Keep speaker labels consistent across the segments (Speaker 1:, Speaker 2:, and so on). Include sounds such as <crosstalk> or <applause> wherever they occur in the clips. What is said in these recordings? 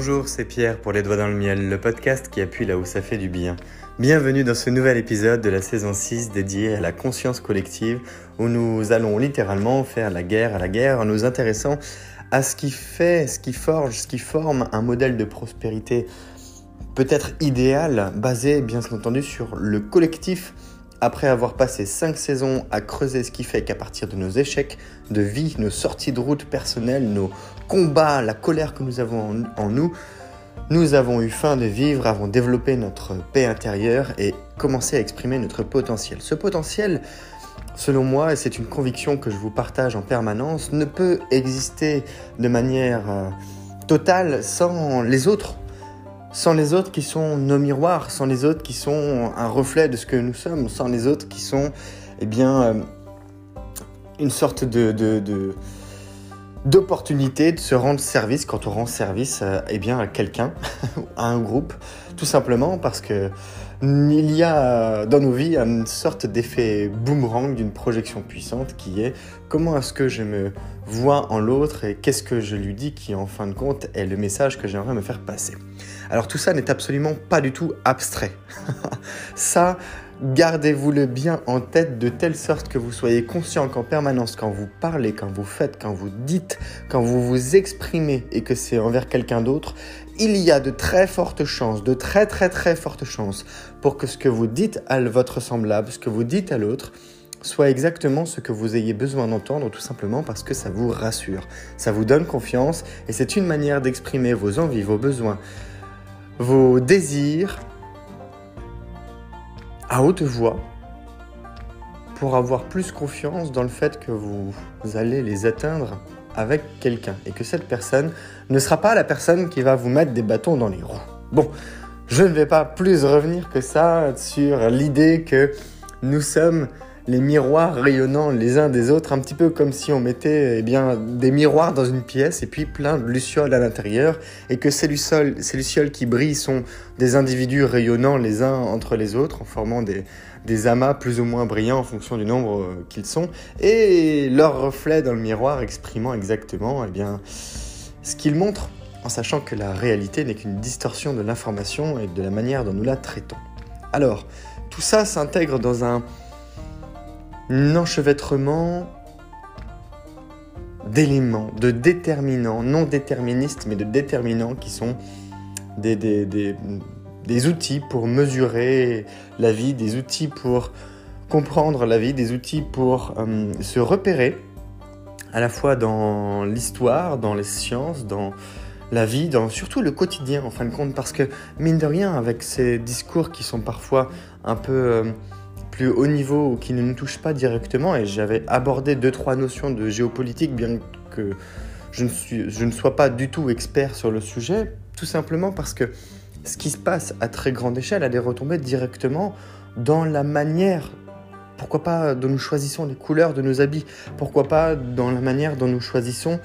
Speaker 1: Bonjour, c'est Pierre pour Les Doigts dans le Miel, le podcast qui appuie là où ça fait du bien. Bienvenue dans ce nouvel épisode de la saison 6 dédié à la conscience collective où nous allons littéralement faire la guerre à la guerre en nous intéressant à ce qui fait, ce qui forge, ce qui forme un modèle de prospérité peut-être idéal basé bien entendu sur le collectif après avoir passé 5 saisons à creuser ce qui fait qu'à partir de nos échecs de vie, nos sorties de route personnelles, nos combats, la colère que nous avons en, nous, nous avons eu faim de vivre, avons développé notre paix intérieure et commencé à exprimer notre potentiel. Ce potentiel, selon moi, et c'est une conviction que je vous partage en permanence, ne peut exister de manière euh, totale sans les autres sans les autres qui sont nos miroirs, sans les autres qui sont un reflet de ce que nous sommes, sans les autres qui sont, eh bien, euh, une sorte de, d'opportunité de se rendre service quand on rend service euh, eh bien, à quelqu'un, <laughs> à un groupe, tout simplement parce que il y a dans nos vies une sorte d'effet boomerang d'une projection puissante qui est comment est-ce que je me vois en l'autre et qu'est-ce que je lui dis qui en fin de compte est le message que j'aimerais me faire passer. Alors tout ça n'est absolument pas du tout abstrait. <laughs> ça, gardez-vous-le bien en tête de telle sorte que vous soyez conscient qu'en permanence, quand vous parlez, quand vous faites, quand vous dites, quand vous vous exprimez et que c'est envers quelqu'un d'autre, il y a de très fortes chances, de très très très fortes chances pour que ce que vous dites à votre semblable, ce que vous dites à l'autre, soit exactement ce que vous ayez besoin d'entendre tout simplement parce que ça vous rassure, ça vous donne confiance et c'est une manière d'exprimer vos envies, vos besoins, vos désirs à haute voix pour avoir plus confiance dans le fait que vous allez les atteindre avec quelqu'un et que cette personne ne sera pas la personne qui va vous mettre des bâtons dans les roues. Bon, je ne vais pas plus revenir que ça sur l'idée que nous sommes les miroirs rayonnant les uns des autres, un petit peu comme si on mettait eh bien, des miroirs dans une pièce et puis plein de lucioles à l'intérieur, et que ces lucioles, ces lucioles qui brillent sont des individus rayonnant les uns entre les autres en formant des, des amas plus ou moins brillants en fonction du nombre euh, qu'ils sont, et leur reflet dans le miroir exprimant exactement eh bien, ce qu'ils montrent, en sachant que la réalité n'est qu'une distorsion de l'information et de la manière dont nous la traitons. Alors, tout ça s'intègre dans un enchevêtrement d'éléments, de déterminants, non déterministes, mais de déterminants qui sont des, des, outils pour mesurer la vie, des outils pour comprendre la vie, des outils pour euh, se repérer, à la fois dans l'histoire, dans les sciences, dans la vie, dans surtout le quotidien en fin de compte, parce que mine de rien, avec ces discours qui sont parfois un peu... Euh, plus haut niveau ou qui ne nous touchent pas directement. Et j'avais abordé deux, trois notions de géopolitique, bien que je ne, suis, je ne sois pas du tout expert sur le sujet, tout simplement parce que ce qui se passe à très grande échelle a des retombées directement dans la manière, pourquoi pas, dont nous choisissons les couleurs de nos habits, pourquoi pas dans la manière dont nous choisissons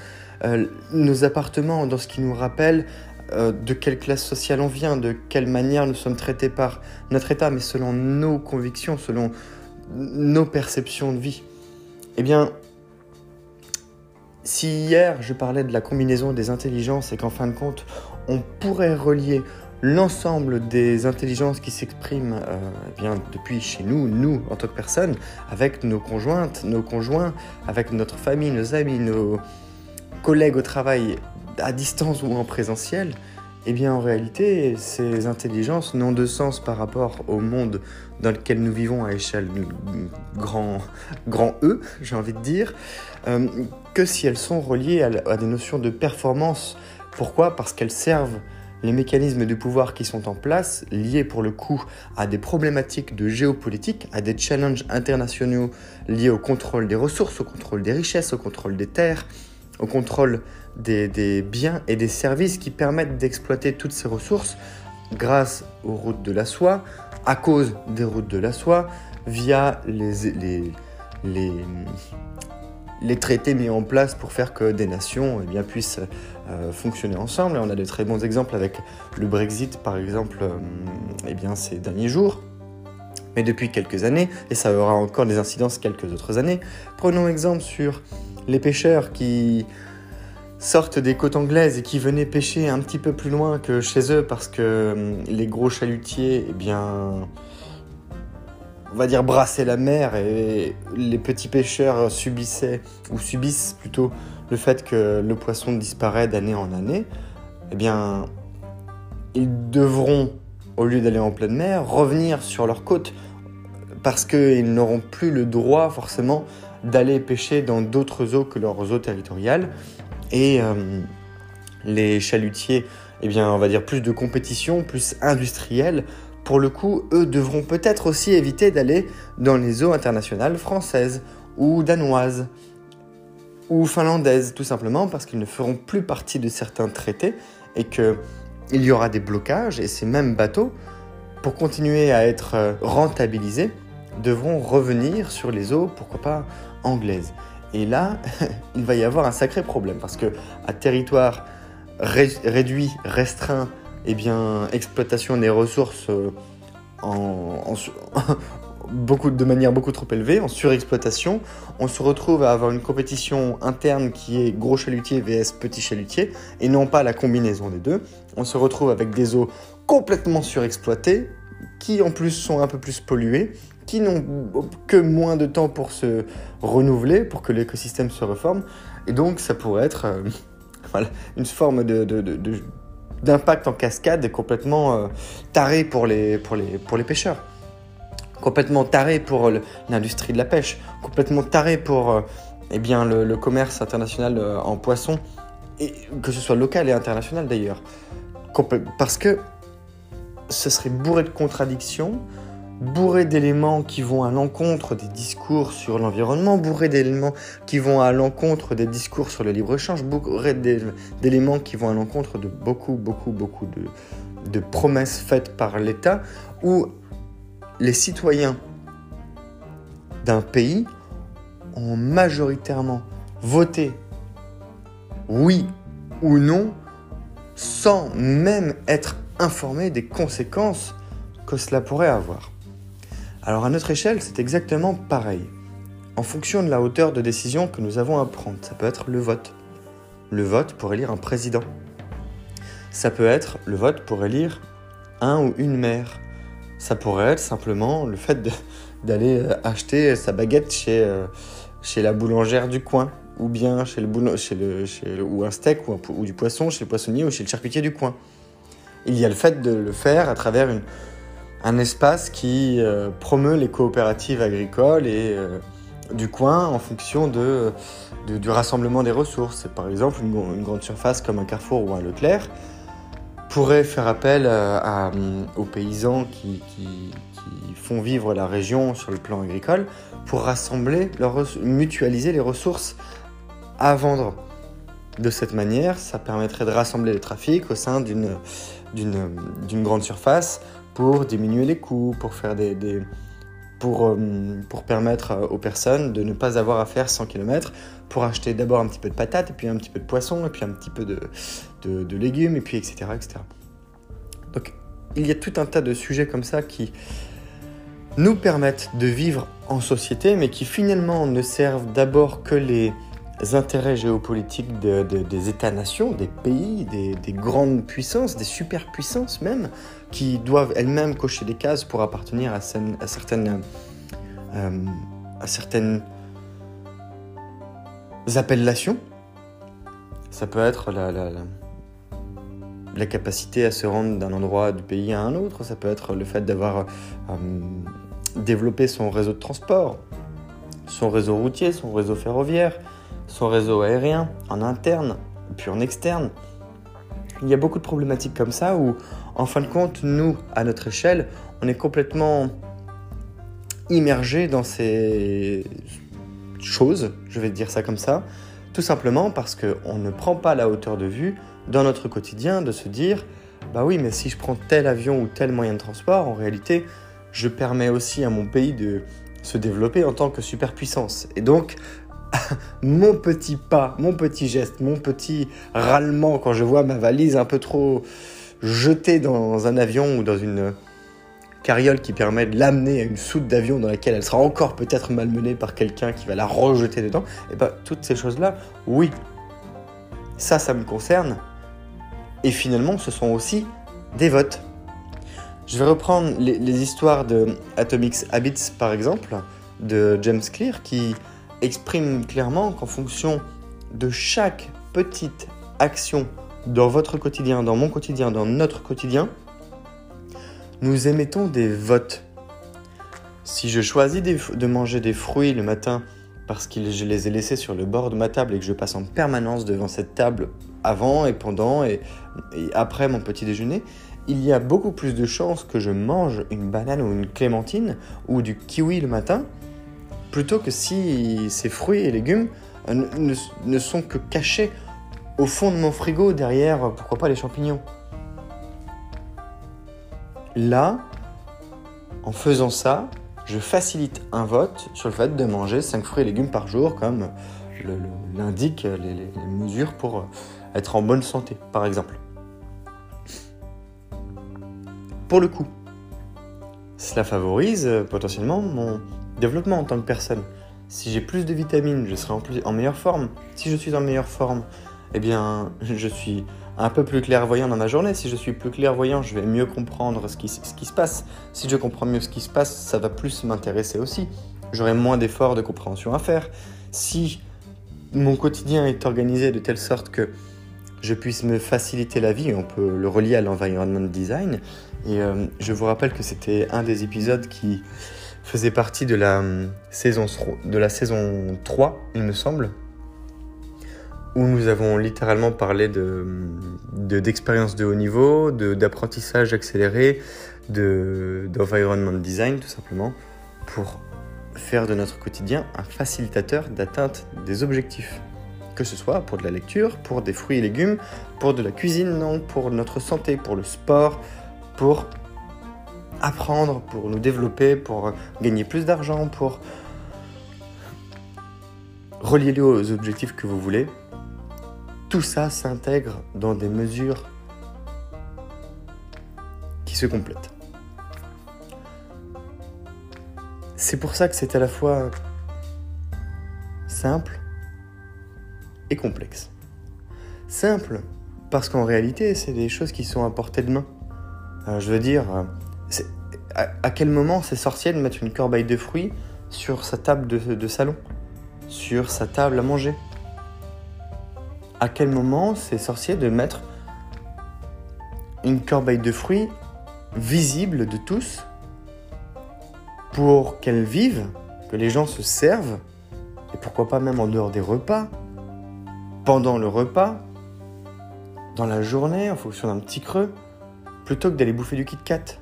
Speaker 1: euh, nos appartements, dans ce qui nous rappelle euh, de quelle classe sociale on vient, de quelle manière nous sommes traités par notre État, mais selon nos convictions, selon nos perceptions de vie. Eh bien, si hier je parlais de la combinaison des intelligences et qu'en fin de compte on pourrait relier l'ensemble des intelligences qui s'expriment euh, eh depuis chez nous, nous en tant que personnes, avec nos conjointes, nos conjoints, avec notre famille, nos amis, nos collègues au travail à distance ou en présentiel, eh bien en réalité, ces intelligences n'ont de sens par rapport au monde dans lequel nous vivons à échelle grand, grand E, j'ai envie de dire, euh, que si elles sont reliées à, des notions de performance. Pourquoi? Parce qu'elles servent les mécanismes de pouvoir qui sont en place, liés pour le coup à des problématiques de géopolitique, à des challenges internationaux liés au contrôle des ressources, au contrôle des richesses, au contrôle des terres, au contrôle des, biens et des services qui permettent d'exploiter toutes ces ressources grâce aux routes de la soie, à cause des routes de la soie, via les, les, les, traités mis en place pour faire que des nations eh bien, puissent euh, fonctionner ensemble. Et on a de très bons exemples avec le Brexit, par exemple, euh, eh bien, ces derniers jours. Mais depuis quelques années, et ça aura encore des incidences quelques autres années, prenons exemple sur les pêcheurs qui sortent des côtes anglaises et qui venaient pêcher un petit peu plus loin que chez eux parce que hum, les gros chalutiers, eh bien, on va dire brassaient la mer et les petits pêcheurs subissaient, ou subissent plutôt, le fait que le poisson disparaît d'année en année, eh bien, ils devront, au lieu d'aller en pleine mer, revenir sur leur côte parce qu'ils n'auront plus le droit forcément d'aller pêcher dans d'autres eaux que leurs eaux territoriales. Et euh, les chalutiers, eh bien, on va dire plus de compétition, plus industrielle. Pour le coup, eux devront peut-être aussi éviter d'aller dans les eaux internationales françaises ou danoises ou finlandaises, tout simplement parce qu'ils ne feront plus partie de certains traités et qu'il y aura des blocages et ces mêmes bateaux, pour continuer à être euh, rentabilisés, devront revenir sur les eaux, pourquoi pas anglaises. Et là, <laughs> il va y avoir un sacré problème parce que à territoire réduit, restreint, eh bien, exploitation des ressources euh, <laughs> beaucoup, de manière beaucoup trop élevée, en surexploitation, on se retrouve à avoir une compétition interne qui est gros chalutier vs petit chalutier, et non pas la combinaison des deux. On se retrouve avec des eaux complètement surexploitées, qui en plus sont un peu plus polluées, qui n'ont que moins de temps pour se renouveler, pour que l'écosystème se reforme. Et donc, ça pourrait être euh, <laughs> une forme d'impact en cascade complètement euh, taré pour les, pour, les, pour les pêcheurs. Complètement taré pour l'industrie de la pêche. Complètement taré pour euh, eh bien, le, commerce international en poisson. Et que ce soit local et international d'ailleurs. Parce que ce serait bourré de contradictions bourré d'éléments qui vont à l'encontre des discours sur l'environnement, bourré d'éléments qui vont à l'encontre des discours sur le libre-échange, bourré d'éléments qui vont à l'encontre de beaucoup, beaucoup, beaucoup de, de promesses faites par l'État, où les citoyens d'un pays ont majoritairement voté oui ou non sans même être informés des conséquences que cela pourrait avoir. Alors à notre échelle, c'est exactement pareil. En fonction de la hauteur de décision que nous avons à prendre, ça peut être le vote. Le vote pour élire un président. Ça peut être le vote pour élire un ou une maire. Ça pourrait être simplement le fait <laughs> d'aller euh, acheter sa baguette chez, euh, chez la boulangère du coin, ou bien chez le, ou un steak ou du poisson chez le poissonnier ou chez le charcutier du coin. Il y a le fait de le faire à travers une, un espace qui euh, promeut les coopératives agricoles et euh, du coin en fonction de, du rassemblement des ressources. Par exemple, une, grande surface comme un Carrefour ou un Leclerc pourrait faire appel euh, aux paysans qui, font vivre la région sur le plan agricole pour rassembler, mutualiser les ressources à vendre. De cette manière, ça permettrait de rassembler les trafics au sein d'une grande surface pour diminuer les coûts, pour faire des, pour, euh, pour permettre euh, aux personnes de ne pas avoir à faire 100 km pour acheter d'abord un petit peu de patates, et puis un petit peu de poisson, et puis un petit peu de, de, légumes, et puis etc., etc. Donc il y a tout un tas de sujets comme ça qui nous permettent de vivre en société, mais qui finalement ne servent d'abord que les intérêts géopolitiques des États-nations, des pays, des, grandes puissances, des superpuissances même, qui doivent elles-mêmes cocher des cases pour appartenir à, certaines, euh, à certaines appellations. Ça peut être la, la, capacité à se rendre d'un endroit du pays à un autre, ça peut être le fait d'avoir euh, développé son réseau de transport, son réseau routier, son réseau ferroviaire, son réseau aérien, en interne, puis en externe. Il y a beaucoup de problématiques comme ça où, en fin de compte, nous, à notre échelle, on est complètement immergé dans ces choses, je vais dire ça comme ça, tout simplement parce qu'on ne prend pas la hauteur de vue dans notre quotidien de se dire, bah oui, mais si je prends tel avion ou tel moyen de transport, en réalité, je permets aussi à mon pays de se développer en tant que superpuissance. Et donc, <laughs> mon petit pas, mon petit geste, mon petit râlement quand je vois ma valise un peu trop jetée dans un avion ou dans une carriole qui permet de l'amener à une soute d'avion dans laquelle elle sera encore peut-être malmenée par quelqu'un qui va la rejeter dedans, et eh bien toutes ces choses-là, oui, ça, ça me concerne. Et finalement, ce sont aussi des votes. Je vais reprendre les, histoires de Atomic Habits, par exemple, de James Clear, qui exprime clairement qu'en fonction de chaque petite action dans votre quotidien, dans mon quotidien, dans notre quotidien, nous émettons des votes. Si je choisis de manger des fruits le matin parce que je les ai laissés sur le bord de ma table et que je passe en permanence devant cette table avant et pendant et, après mon petit déjeuner, il y a beaucoup plus de chances que je mange une banane ou une clémentine ou du kiwi le matin plutôt que si ces fruits et légumes euh, ne, sont que cachés au fond de mon frigo derrière, pourquoi pas les champignons? Là, en faisant ça, je facilite un vote sur le fait de manger 5 fruits et légumes par jour, comme l'indiquent les, mesures pour euh, être en bonne santé, par exemple. Pour le coup, cela favorise euh, potentiellement mon développement en tant que personne. Si j'ai plus de vitamines, je serai en, plus, en meilleure forme. Si je suis en meilleure forme, eh bien, <laughs> je suis un peu plus clairvoyant dans ma journée. Si je suis plus clairvoyant, je vais mieux comprendre ce qui, se passe. Si je comprends mieux ce qui se passe, ça va plus m'intéresser aussi. J'aurai moins d'efforts de compréhension à faire. Si mon quotidien est organisé de telle sorte que je puisse me faciliter la vie, on peut le relier à l'environment design. Et euh, je vous rappelle que c'était un des épisodes qui faisait partie de la, euh, saison, de la saison 3, il me semble, où nous avons littéralement parlé d'expériences de, de, haut niveau, d'apprentissage accéléré, d'environment design tout simplement, pour faire de notre quotidien un facilitateur d'atteinte des objectifs. Que ce soit pour de la lecture, pour des fruits et légumes, pour de la cuisine, non, pour notre santé, pour le sport, pour apprendre, pour nous développer, pour gagner plus d'argent, pour relier le aux objectifs que vous voulez, tout ça s'intègre dans des mesures qui se complètent. C'est pour ça que c'est à la fois simple et complexe. Simple parce qu'en réalité, c'est des choses qui sont à portée de main. Euh, je veux dire, à, quel moment c'est sorcier de mettre une corbeille de fruits sur sa table de salon, sur sa table à manger? À quel moment c'est sorcier de mettre une corbeille de fruits visible de tous pour qu'elle vive, que les gens se servent, et pourquoi pas même en dehors des repas, pendant le repas, dans la journée, en fonction d'un petit creux, plutôt que d'aller bouffer du Kit Kat?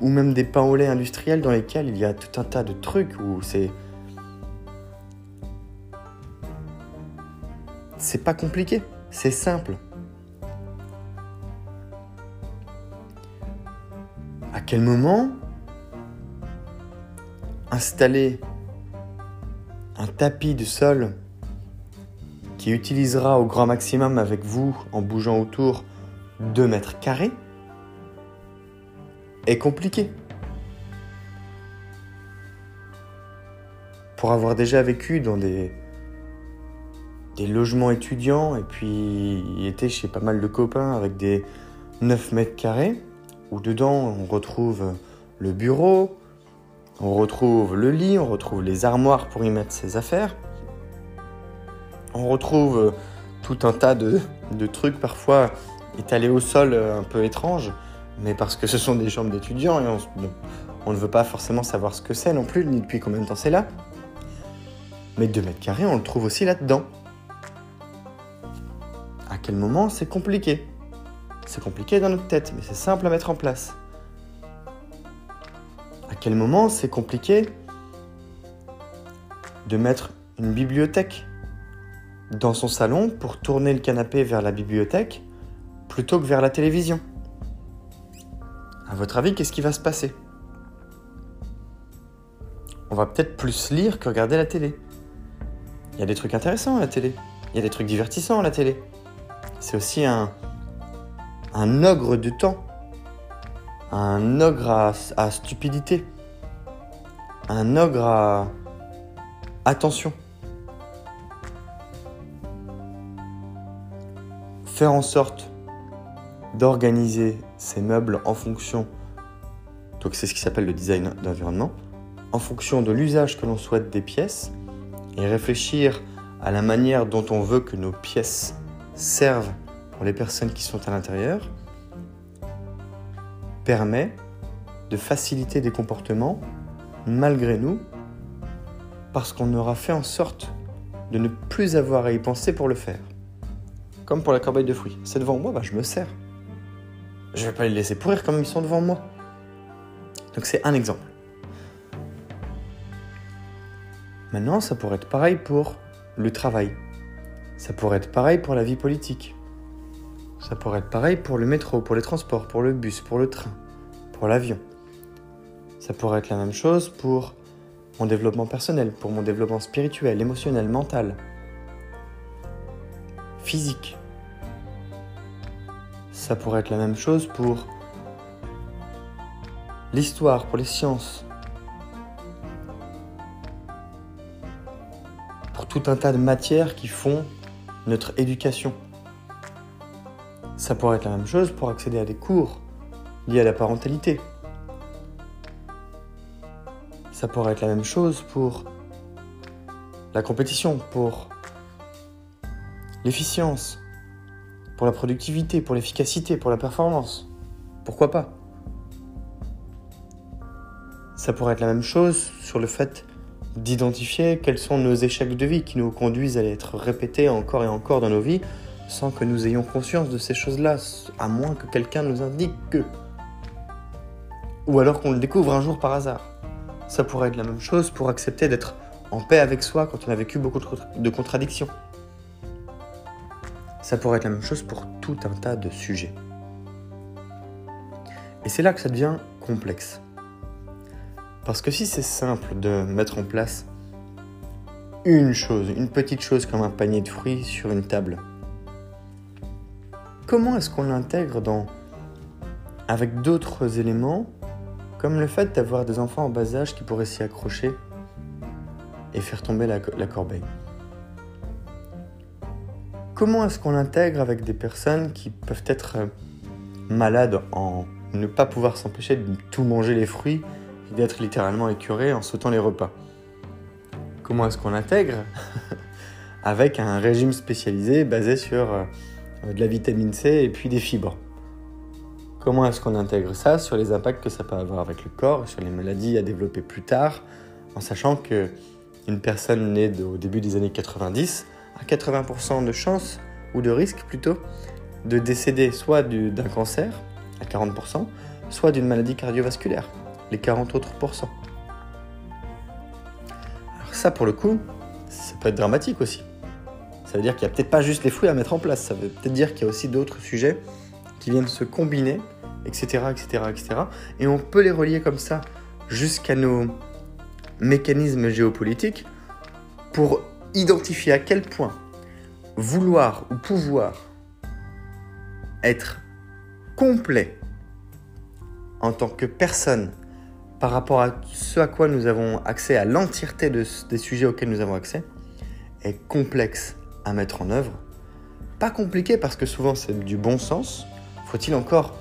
Speaker 1: Ou, même des pains au lait industriels dans lesquels il y a tout un tas de trucs où c'est C'est pas compliqué, c'est simple. À quel moment installer un tapis de sol qui utilisera au grand maximum avec vous en bougeant autour 2 mètres carrés? Est compliqué. Pour avoir déjà vécu dans des logements étudiants et puis était chez pas mal de copains avec des 9 mètres carrés où dedans on retrouve le bureau, on retrouve le lit, on retrouve les armoires pour y mettre ses affaires, on retrouve tout un tas de, trucs parfois étalés au sol un peu étranges, mais parce que ce sont des chambres d'étudiants et on, ne veut pas forcément savoir ce que c'est non plus, ni depuis combien de temps c'est là. Mais 2 mètres carrés, on le trouve aussi là-dedans quel moment c'est compliqué. C'est compliqué dans notre tête, mais c'est simple à mettre en place. À quel moment c'est compliqué de mettre une bibliothèque dans son salon pour tourner le canapé vers la bibliothèque plutôt que vers la télévision À votre avis, qu'est-ce qui va se passer? On va peut-être plus lire que regarder la télé. Il y a des trucs intéressants à la télé. Il y a des trucs divertissants à la télé c'est aussi un, un ogre du temps, un ogre à, stupidité, un ogre à attention. faire en sorte d'organiser ces meubles en fonction, donc c'est ce qui s'appelle le design d'environnement, en fonction de l'usage que l'on souhaite des pièces et réfléchir à la manière dont on veut que nos pièces servent pour les personnes qui sont à l'intérieur, permet de faciliter des comportements malgré nous, parce qu'on aura fait en sorte de ne plus avoir à y penser pour le faire. Comme pour la corbeille de fruits. C'est devant moi, bah, je me sers. Je vais pas les laisser pourrir comme ils sont devant moi. Donc c'est un exemple. Maintenant, ça pourrait être pareil pour le travail. Ça pourrait être pareil pour la vie politique. Ça pourrait être pareil pour le métro, pour les transports, pour le bus, pour le train, pour l'avion. Ça pourrait être la même chose pour mon développement personnel, pour mon développement spirituel, émotionnel, mental, physique. Ça pourrait être la même chose pour l'histoire, pour les sciences, pour tout un tas de matières qui font notre éducation. Ça pourrait être la même chose pour accéder à des cours liés à la parentalité, ça pourrait être la même chose pour la compétition, pour l'efficience, pour la productivité, pour l'efficacité, pour la performance. Pourquoi pas? Ça pourrait être la même chose sur le fait d'identifier quels sont nos échecs de vie qui nous conduisent à être répétés encore et encore dans nos vies sans que nous ayons conscience de ces choses-là, à moins que quelqu'un nous indique que. Ou alors qu'on le découvre un jour par hasard. Ça pourrait être la même chose pour accepter d'être en paix avec soi quand on a vécu beaucoup de contradictions. Ça pourrait être la même chose pour tout un tas de sujets. Et c'est là que ça devient complexe. Parce que si c'est simple de mettre en place une chose, une petite chose comme un panier de fruits sur une table, comment est-ce qu'on l'intègre dans avec d'autres éléments comme le fait d'avoir des enfants en bas âge qui pourraient s'y accrocher et faire tomber la, corbeille? Comment est-ce qu'on l'intègre avec des personnes qui peuvent être euh, malades en ne pas pouvoir s'empêcher de tout manger les fruits et d'être littéralement écurés en sautant les repas? Comment est-ce qu'on l'intègre <laughs> avec un régime spécialisé basé sur euh, de la vitamine C et puis des fibres? Comment est-ce qu'on intègre ça sur les impacts que ça peut avoir avec le corps, sur les maladies à développer plus tard, en sachant que une personne née au début des années 90 a 80% de chance, ou de risque plutôt, de décéder soit d'un cancer, à 40%, soit d'une maladie cardiovasculaire, les 40 autres pourcents. Alors ça, pour le coup, ça peut être dramatique aussi. Ça veut dire qu'il n'y a peut-être pas juste les fruits à mettre en place, ça veut peut-être dire qu'il y a aussi d'autres sujets qui viennent se combiner etc., etc., etc. Et on peut les relier comme ça jusqu'à nos mécanismes géopolitiques pour identifier à quel point vouloir ou pouvoir être complet en tant que personne par rapport à ce à quoi nous avons accès, à l'entièreté des sujets auxquels nous avons accès, est complexe à mettre en œuvre. Pas compliqué parce que souvent c'est du bon sens. Faut-il encore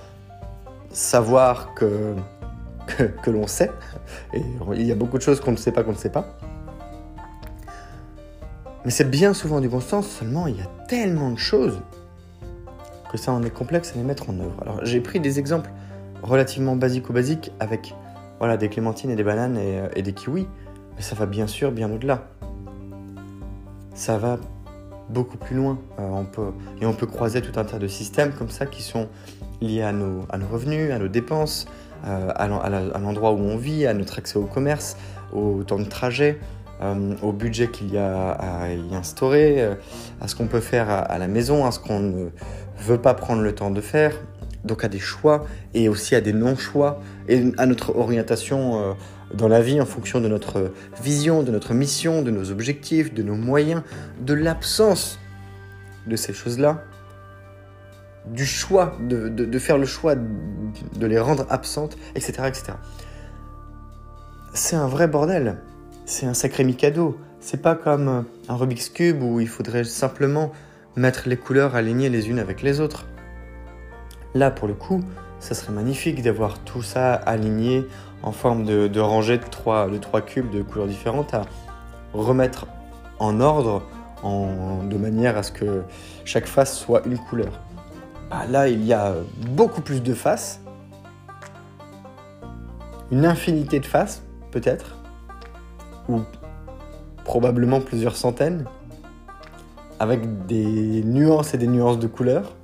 Speaker 1: savoir que, que, l'on sait? Et il y a beaucoup de choses qu'on ne sait pas qu'on ne sait pas. Mais c'est bien souvent du bon sens, seulement il y a tellement de choses que ça en est complexe à les mettre en œuvre. Alors j'ai pris des exemples relativement basiques ou basiques avec voilà, des clémentines et des bananes et, et des kiwis, mais ça va bien sûr bien au-delà. Ça va beaucoup plus loin. Euh, on peut, et on peut croiser tout un tas de systèmes comme ça qui sont liés à nos, à nos revenus, à nos dépenses, euh, à l'endroit où on vit, à notre accès au commerce, au temps de trajet, euh, au budget qu'il y a à y instaurer, à ce qu'on peut faire à, la maison, à ce qu'on ne veut pas prendre le temps de faire, donc à des choix et aussi à des non-choix et à notre orientation dans la vie en fonction de notre vision, de notre mission, de nos objectifs, de nos moyens, de l'absence de ces choses-là, du choix, de, faire le choix de les rendre absentes, etc. etc. C'est un vrai bordel. C'est un sacré mikado. C'est pas comme un Rubik's Cube où il faudrait simplement mettre les couleurs alignées les unes avec les autres. Là, pour le coup, ça serait magnifique d'avoir tout ça aligné en forme de, rangée de trois, cubes de couleurs différentes à remettre en ordre de manière à ce que chaque face soit une couleur. Bah, là, il y a beaucoup plus de faces, une infinité de faces, peut-être, ou probablement plusieurs centaines, avec des nuances et des nuances de couleurs.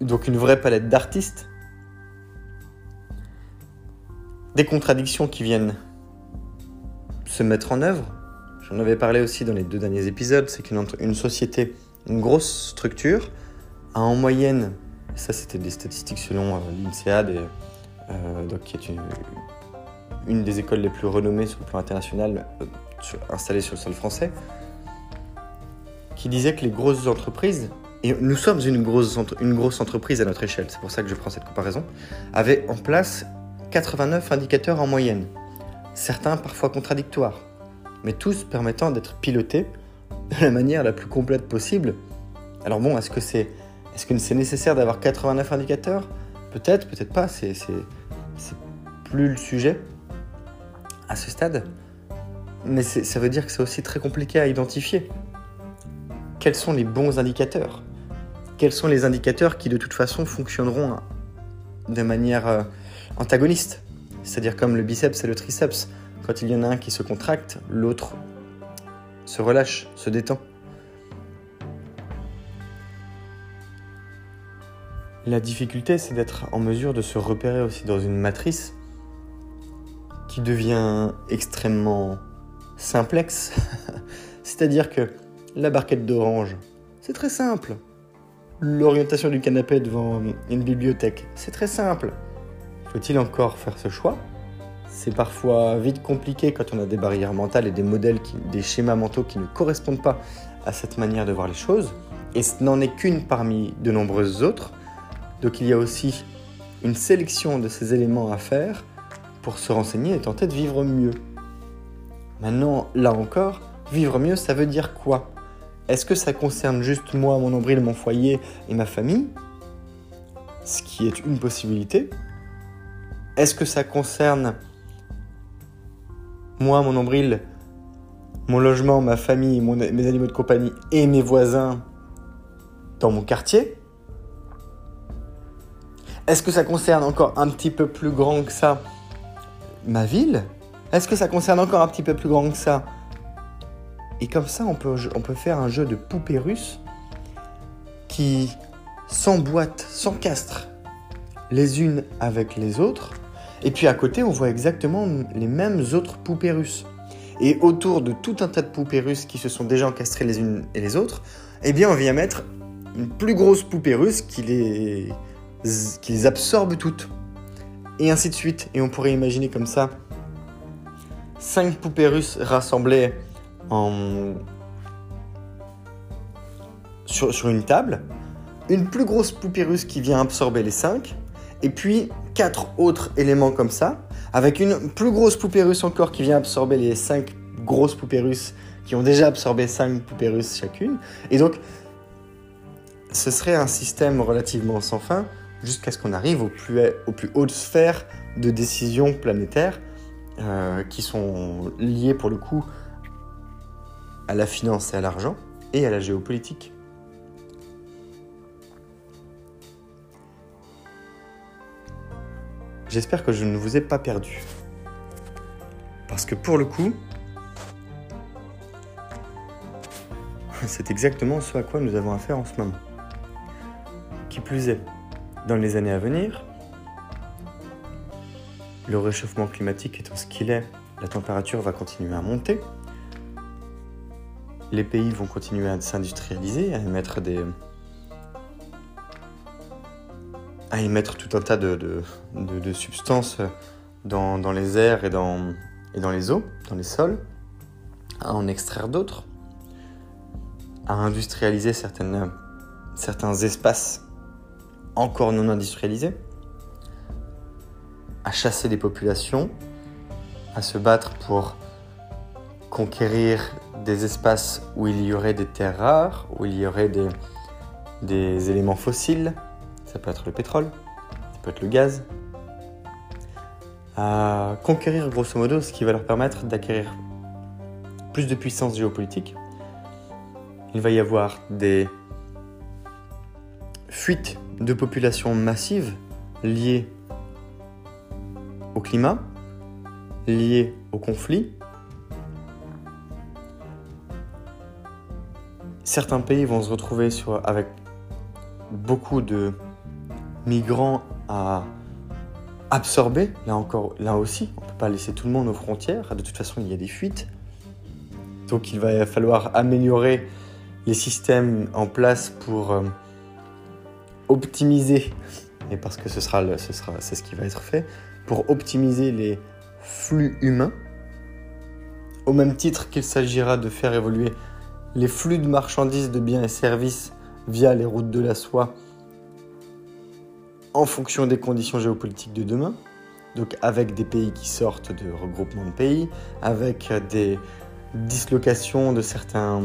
Speaker 1: Donc une vraie palette d'artistes. Des contradictions qui viennent se mettre en œuvre. J'en avais parlé aussi dans les deux derniers épisodes, c'est qu'une une société, une grosse structure, a en moyenne, ça c'était des statistiques selon euh, l'INSEAD, euh, donc qui est une, une, des écoles les plus renommées sur le plan international, euh, installée sur le sol français, qui disait que les grosses entreprises, et nous sommes une grosse, entreprise à notre échelle, c'est pour ça que je prends cette comparaison, avaient en place 89 indicateurs en moyenne, certains parfois contradictoires, mais tous permettant d'être pilotés de la manière la plus complète possible. Alors bon, est-ce que c'est nécessaire d'avoir 89 indicateurs? Peut-être, peut-être pas, c'est plus le sujet à ce stade. Mais ça veut dire que c'est aussi très compliqué à identifier. Quels sont les bons indicateurs? Quels sont les indicateurs qui de toute façon fonctionneront de manière euh, antagoniste? C'est-à-dire comme le biceps et le triceps. Quand il y en a un qui se contracte, l'autre se relâche, se détend. La difficulté, c'est d'être en mesure de se repérer aussi dans une matrice qui devient extrêmement simplexe. <laughs> C'est-à-dire que la barquette d'orange, c'est très simple. L'orientation du canapé devant une bibliothèque, c'est très simple. Faut-il encore faire ce choix? C'est parfois vite compliqué quand on a des barrières mentales et des modèles, des schémas mentaux qui ne correspondent pas à cette manière de voir les choses. Et ce n'en est qu'une parmi de nombreuses autres. Donc il y a aussi une sélection de ces éléments à faire pour se renseigner et tenter de vivre mieux. Maintenant, là encore, vivre mieux, ça veut dire quoi? Est-ce que ça concerne juste moi, mon nombril, mon foyer et ma famille? Ce qui est une possibilité. Est-ce que ça concerne moi, mon nombril, mon logement, ma famille, mes animaux de compagnie et mes voisins dans mon quartier? Est-ce que ça concerne encore un petit peu plus grand que ça? Ma ville? Est-ce que ça concerne encore un petit peu plus grand que ça? Et comme ça, on peut, faire un jeu de poupées russes qui s'emboîtent, s'encastrent les unes avec les autres. Et puis à côté, on voit exactement les mêmes autres poupées russes. Et autour de tout un tas de poupées russes qui se sont déjà encastrées les unes et les autres, eh bien on vient mettre une plus grosse poupée russe qui les qui les absorbe toutes. Et ainsi de suite. Et on pourrait imaginer comme ça cinq poupées en... sur, une table, une plus grosse poupée qui vient absorber les cinq, et puis quatre autres éléments comme ça, avec une plus grosse poupée encore qui vient absorber les cinq grosses poupées qui ont déjà absorbé cinq poupées chacune. Et donc, ce serait un système relativement sans fin jusqu'à ce qu'on arrive aux plus, hautes sphères de décision planétaires euh, qui sont liées pour le coup à la finance et à l'argent et à la géopolitique. J'espère que je ne vous ai pas perdu. Parce que pour le coup, c'est exactement ce à quoi nous avons affaire en ce moment. Qui plus est, dans les années à venir, le réchauffement climatique étant ce qu'il est, la température va continuer à monter. Les pays vont continuer à s'industrialiser, à émettre des. à émettre tout un tas de, substances dans, les airs et dans, et dans les eaux, dans les sols, à en extraire d'autres, à industrialiser certaines, certains espaces encore non industrialisés, à chasser des populations, à se battre pour conquérir des espaces où il y aurait des terres rares, où il y aurait des, éléments fossiles, ça peut être le pétrole, ça peut être le gaz, à conquérir grosso modo ce qui va leur permettre d'acquérir plus de puissance géopolitique. Il va y avoir des fuites de populations massives liées au climat, liées au conflit. Certains pays vont se retrouver avec beaucoup de migrants à absorber, là encore, là aussi, on ne peut pas laisser tout le monde aux frontières, de toute façon il y a des fuites. Donc il va falloir améliorer les systèmes en place pour euh, optimiser, et parce que ce sera, ce sera, c'est ce qui va être fait, pour optimiser les flux humains, au même titre qu'il s'agira de faire évoluer les flux de marchandises, de biens et services via les routes de la soie en fonction des conditions géopolitiques de demain, donc avec des pays qui sortent de regroupement de pays, avec des dislocations de certains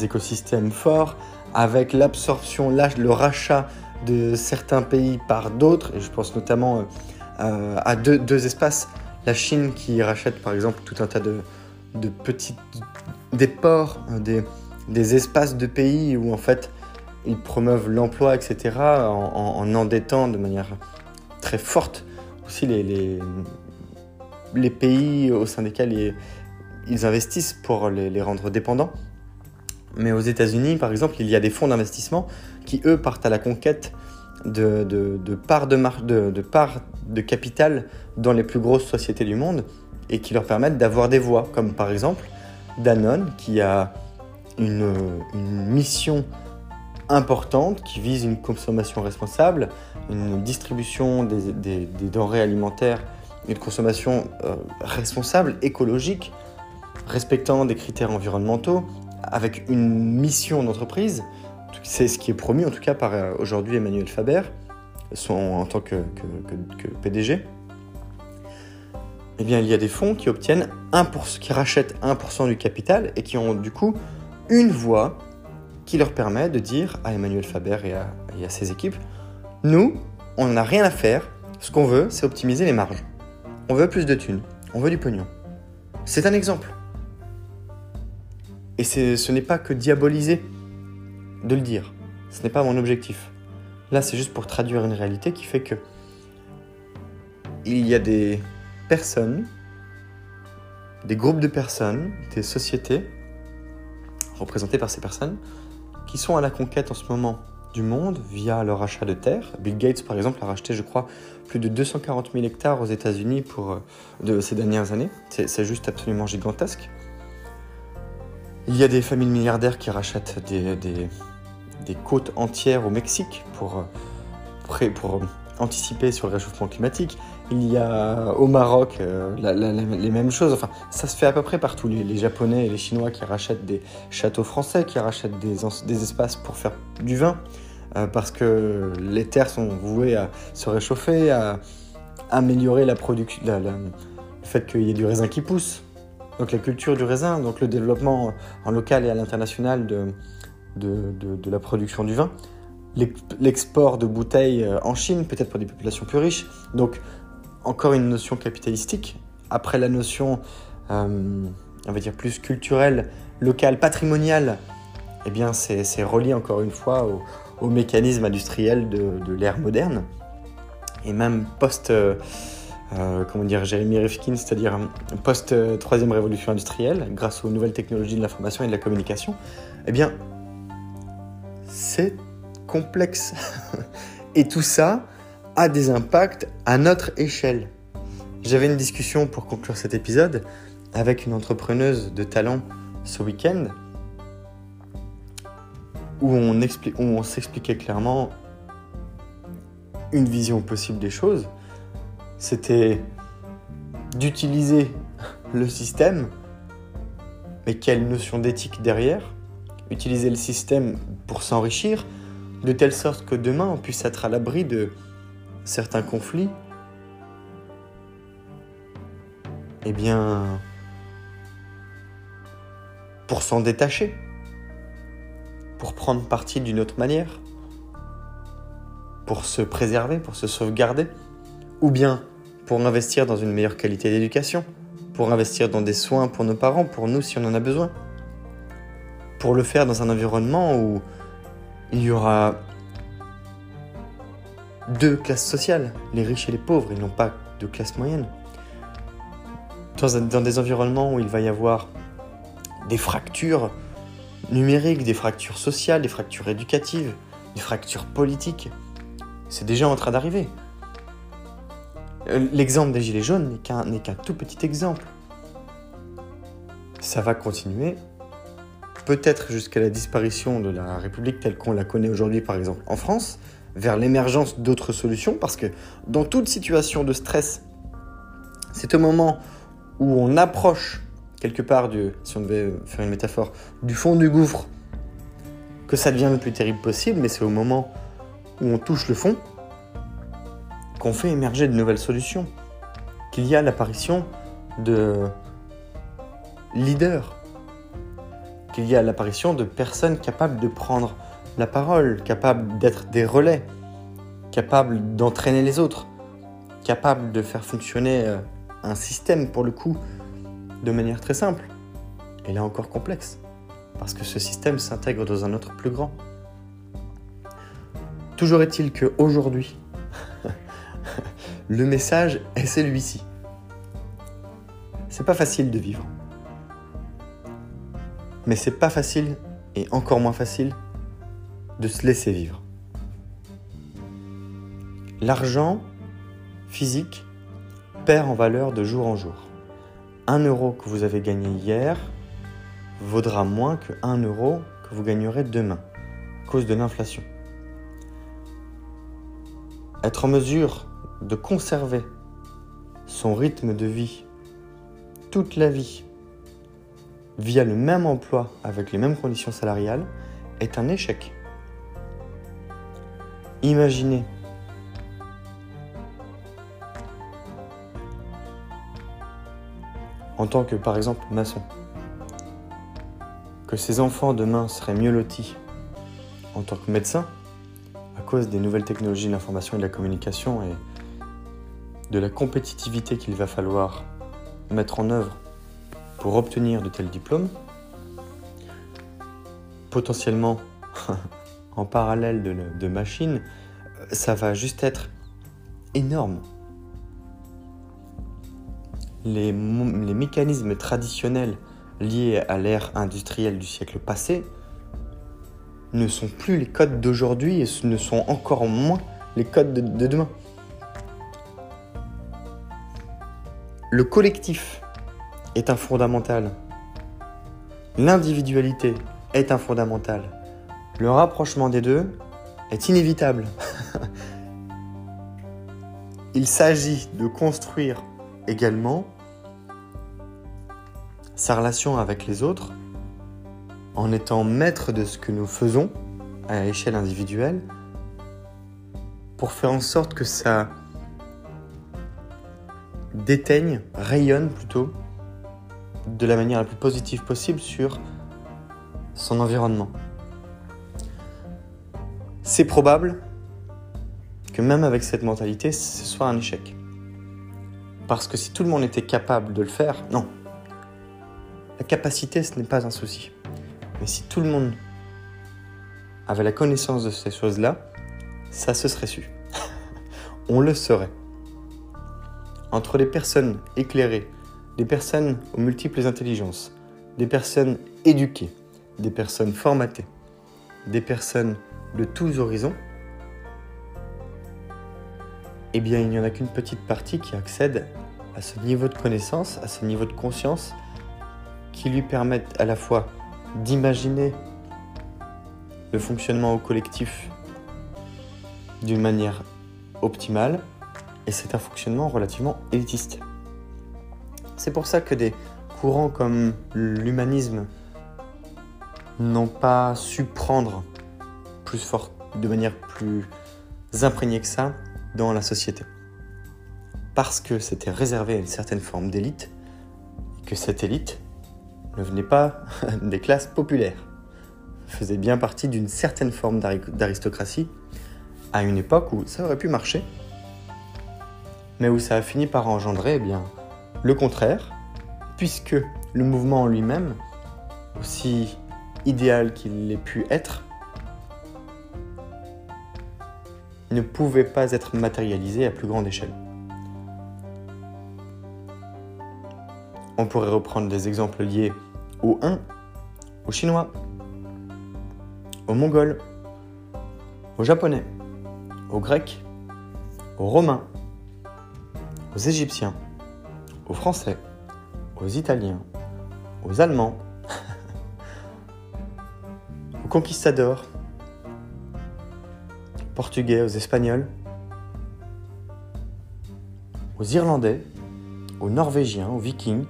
Speaker 1: écosystèmes forts, avec l'absorption, le rachat de certains pays par d'autres, et je pense notamment euh, à deux, espaces, la Chine qui rachète par exemple tout un tas de, petites, des ports, des, des espaces de pays où en fait ils promeuvent l'emploi, etc., en, endettant de manière très forte aussi les, les, pays au sein desquels ils, investissent pour les, rendre dépendants. Mais aux États-Unis, par exemple, il y a des fonds d'investissement qui, eux, partent à la conquête de, parts de, part de capital dans les plus grosses sociétés du monde et qui leur permettent d'avoir des voix, comme par exemple Danone, qui a une, une mission importante qui vise une consommation responsable, une distribution des, denrées alimentaires, une consommation euh, responsable, écologique, respectant des critères environnementaux, avec une mission d'entreprise. C'est ce qui est promis en tout cas par euh, aujourd'hui Emmanuel Faber, en tant que, PDG. Eh bien, il y a des fonds qui obtiennent 1%, qui rachètent 1% du capital et qui ont du coup une voix qui leur permet de dire à Emmanuel Faber et à, ses équipes, nous, on n'a rien à faire, ce qu'on veut, c'est optimiser les marges. On veut plus de thunes, on veut du pognon. C'est un exemple. Et ce n'est pas que diaboliser de le dire. Ce n'est pas mon objectif. Là, c'est juste pour traduire une réalité qui fait que il y a des personnes, des groupes de personnes, des sociétés représentées par ces personnes, qui sont à la conquête en ce moment du monde via leur achat de terres. Bill Gates, par exemple, a racheté, je crois, plus de 240 000 hectares aux États-Unis pour euh, de ces dernières années. C'est juste absolument gigantesque. Il y a des familles milliardaires qui rachètent des, des, des côtes entières au Mexique pour, euh, pour anticiper sur le réchauffement climatique. Il y a au Maroc euh, les mêmes choses. Enfin, ça se fait à peu près partout. Les, Japonais et les Chinois qui rachètent des châteaux français, qui rachètent des, des espaces pour faire du vin, euh, parce que les terres sont vouées à se réchauffer, à améliorer la production, le fait qu'il y ait du raisin qui pousse. Donc la culture du raisin, donc le développement en local et à l'international de, de, la production du vin l'export de bouteilles euh, en Chine, peut-être pour des populations plus riches. Donc, encore une notion capitalistique. Après la notion, euh, on va dire, plus culturelle, locale, patrimoniale, eh bien, c'est relié encore une fois au, mécanisme industriel de, l'ère moderne. Et même post, euh, comment dire, Jérémy Rifkin, c'est-à-dire post-troisième révolution industrielle, grâce aux nouvelles technologies de l'information et de la communication, eh bien, complexe. <laughs> Et tout ça a des impacts à notre échelle. J'avais une discussion pour conclure cet épisode avec une entrepreneuse de talent ce week-end où on, où on s'expliquait clairement une vision possible des choses. C'était d'utiliser le système, mais quelle notion d'éthique derrière Utiliser le système pour s'enrichir, de telle sorte que demain on puisse être à l'abri de certains conflits, eh bien, pour s'en détacher, pour prendre parti d'une autre manière, pour se préserver, pour se sauvegarder, ou bien pour investir dans une meilleure qualité d'éducation, pour investir dans des soins pour nos parents, pour nous si on en a besoin, pour le faire dans un environnement où il y aura deux classes sociales, les riches et les pauvres, et non pas de classe moyenne. Dans, dans des environnements où il va y avoir des fractures numériques, des fractures sociales, des fractures éducatives, des fractures politiques. C'est déjà en train d'arriver. Euh, l'exemple des Gilets jaunes n'est qu'un tout petit exemple. Ça va continuer, peut-être jusqu'à la disparition de la République telle qu'on la connaît aujourd'hui, par exemple en France, vers l'émergence d'autres solutions, parce que dans toute situation de stress, c'est au moment où on approche quelque part, du, si on devait faire une métaphore, du fond du gouffre, que ça devient le plus terrible possible, mais c'est au moment où on touche le fond qu'on fait émerger de nouvelles solutions, qu'il y a l'apparition de leaders, qu'il y a l'apparition de personnes capables de prendre la parole, capables d'être des relais, capables d'entraîner les autres, capables de faire fonctionner euh, un système pour le coup de manière très simple, et là encore complexe, parce que ce système s'intègre dans un autre plus grand. Toujours est-il qu'aujourd'hui, <laughs> le message est celui-ci. C'est pas facile de vivre. Mais c'est pas facile, et encore moins facile, de se laisser vivre. L'argent physique perd en valeur de jour en jour. 1 euro que vous avez gagné hier vaudra moins que 1 euro que vous gagnerez demain, à cause de l'inflation. Être en mesure de conserver son rythme de vie toute la vie via le même emploi avec les mêmes conditions salariales est un échec. Imaginez en tant que par exemple maçon. Que ses enfants demain seraient mieux lotis en tant que médecin à cause des nouvelles technologies de l'information et de la communication et de la compétitivité qu'il va falloir mettre en œuvre pour obtenir de tels diplômes, potentiellement <laughs> en parallèle de, machines, ça va juste être énorme les, mécanismes traditionnels liés à l'ère industrielle du siècle passé ne sont plus les codes d'aujourd'hui et ne sont encore moins les codes de, demain. Le collectif est un fondamental. L'individualité est un fondamental. Le rapprochement des deux est inévitable. <laughs> Il s'agit de construire également sa relation avec les autres en étant maître de ce que nous faisons à l'échelle individuelle pour faire en sorte que ça déteigne, rayonne plutôt de la manière la plus positive possible sur son environnement. C'est probable que même avec cette mentalité, ce soit un échec. Parce que si tout le monde était capable de le faire, non, la capacité, ce n'est pas un souci. Mais si tout le monde avait la connaissance de ces choses-là, ça se serait su. <laughs> On le saurait. Entre les personnes éclairées, les personnes aux multiples intelligences, des personnes éduquées, des personnes formatées, des personnes de tous horizons, eh bien il n'y en a qu'une petite partie qui accède à ce niveau de connaissance, à ce niveau de conscience qui lui permettent à la fois d'imaginer le fonctionnement au collectif d'une manière optimale, et c'est un fonctionnement relativement élitiste. C'est pour ça que des courants comme l'humanisme n'ont pas su prendre plus fort, de manière plus imprégnée que ça dans la société. Parce que c'était réservé à une certaine forme d'élite, et que cette élite ne venaient pas <laughs> des classes populaires, faisaient bien partie d'une certaine forme d'aristocratie à une époque où ça aurait pu marcher, mais où ça a fini par engendrer eh bien, le contraire, puisque le mouvement en lui-même, aussi idéal qu'il ait pu être, ne pouvait pas être matérialisé à plus grande échelle. On pourrait reprendre des exemples liés aux Huns, aux Chinois, aux Mongols, aux Japonais, aux Grecs, aux Romains, aux Égyptiens, aux Français, aux Italiens, aux Allemands, <laughs> aux conquistadors, aux Portugais, aux Espagnols, aux Irlandais, aux Norvégiens, aux Vikings.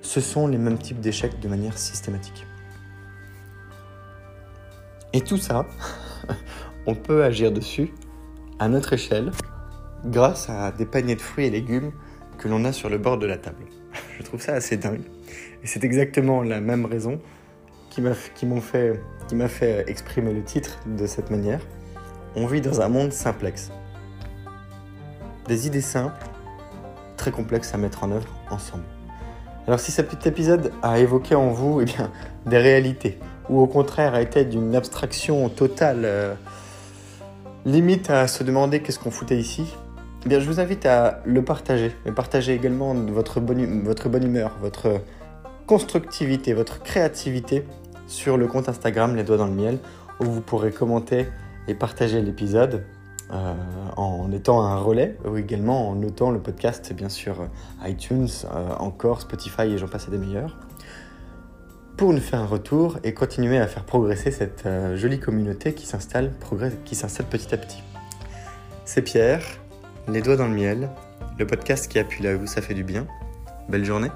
Speaker 1: Ce sont les mêmes types d'échecs de manière systématique. Et tout ça, <laughs> on peut agir dessus à notre échelle grâce à des paniers de fruits et légumes que l'on a sur le bord de la table. <laughs> Je trouve ça assez dingue. Et c'est exactement la même raison qui m'a fait, fait exprimer le titre de cette manière. On vit dans un monde simplexe. Des idées simples, très complexes à mettre en œuvre ensemble. Alors si ce petit épisode a évoqué en vous eh bien, des réalités, ou au contraire a été d'une abstraction totale, euh, limite à se demander qu'est-ce qu'on foutait ici, eh bien, je vous invite à le partager, mais partager également votre bonne, votre bonne humeur, votre constructivité, votre créativité sur le compte Instagram Les Doigts dans le Miel, où vous pourrez commenter et partager l'épisode euh, en étant un relais, ou également en notant le podcast, bien sûr, iTunes, euh, encore Spotify et j'en passe à des meilleurs pour nous faire un retour et continuer à faire progresser cette euh, jolie communauté qui s'installe, qui s'installe petit à petit. C'est Pierre, Les Doigts dans le Miel, le podcast qui appuie là où ça fait du bien. Belle journée!